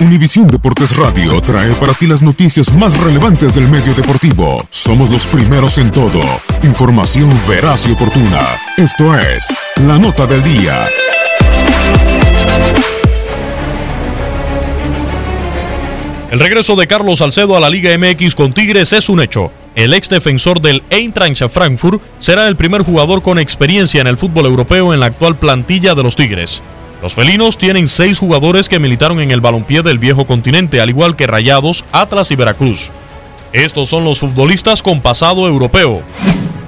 Univisión Deportes Radio trae para ti las noticias más relevantes del medio deportivo. Somos los primeros en todo. Información veraz y oportuna. Esto es La Nota del Día. El regreso de Carlos Salcedo a la Liga MX con Tigres es un hecho. El ex defensor del Eintracht Frankfurt será el primer jugador con experiencia en el fútbol europeo en la actual plantilla de los Tigres. Los felinos tienen seis jugadores que militaron en el balompié del viejo continente, al igual que Rayados, Atlas y Veracruz. Estos son los futbolistas con pasado europeo.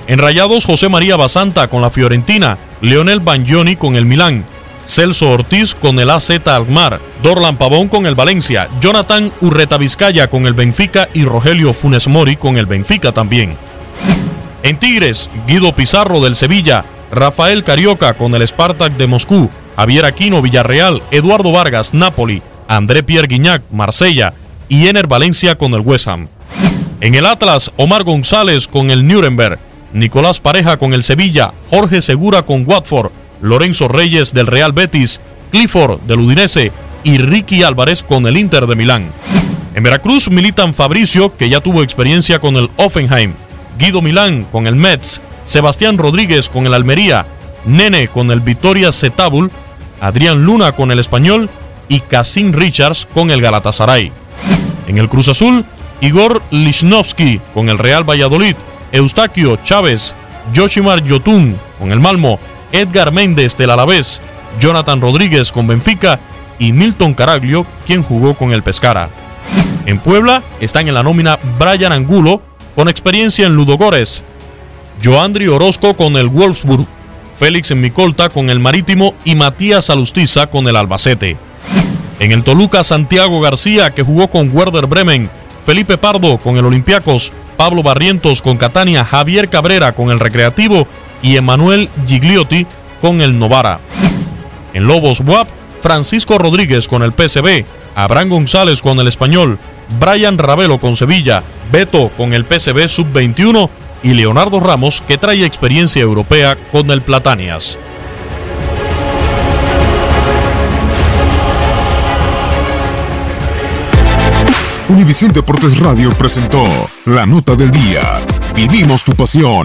En Rayados, José María Basanta con la Fiorentina, Leonel Bagnoni con el Milán, Celso Ortiz con el AZ Alkmaar, Dorlan Pavón con el Valencia, Jonathan Urreta Vizcaya con el Benfica y Rogelio Funes Mori con el Benfica también. En Tigres, Guido Pizarro del Sevilla, Rafael Carioca con el Spartak de Moscú, Javier Aquino Villarreal, Eduardo Vargas Napoli, André Pierre Guignac Marsella y Ener Valencia con el West Ham. En el Atlas, Omar González con el Nuremberg, Nicolás Pareja con el Sevilla, Jorge Segura con Watford, Lorenzo Reyes del Real Betis, Clifford del Udinese y Ricky Álvarez con el Inter de Milán. En Veracruz militan Fabricio, que ya tuvo experiencia con el Offenheim, Guido Milán con el Metz, Sebastián Rodríguez con el Almería, Nene con el Vitoria Zetabul, Adrián Luna con el Español y Cassin Richards con el Galatasaray. En el Cruz Azul, Igor Lichnowsky con el Real Valladolid, Eustaquio Chávez, Yoshimar Yotun con el Malmo, Edgar Méndez del Alavés, Jonathan Rodríguez con Benfica y Milton Caraglio, quien jugó con el Pescara. En Puebla están en la nómina Brian Angulo, con experiencia en Ludogores, Joandri Orozco con el Wolfsburg, Félix en Micolta con el Marítimo y Matías Alustiza con el Albacete. En el Toluca, Santiago García, que jugó con Werder Bremen, Felipe Pardo con el Olympiacos, Pablo Barrientos con Catania, Javier Cabrera con el Recreativo. Y Emanuel Gigliotti con el Novara. En Lobos WAP, Francisco Rodríguez con el PCB, Abraham González con el Español, Brian Ravelo con Sevilla, Beto con el PCB Sub-21 y Leonardo Ramos, que trae experiencia europea con el Platanias. Univisión Deportes Radio presentó la nota del día. Vivimos tu pasión.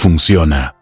funciona.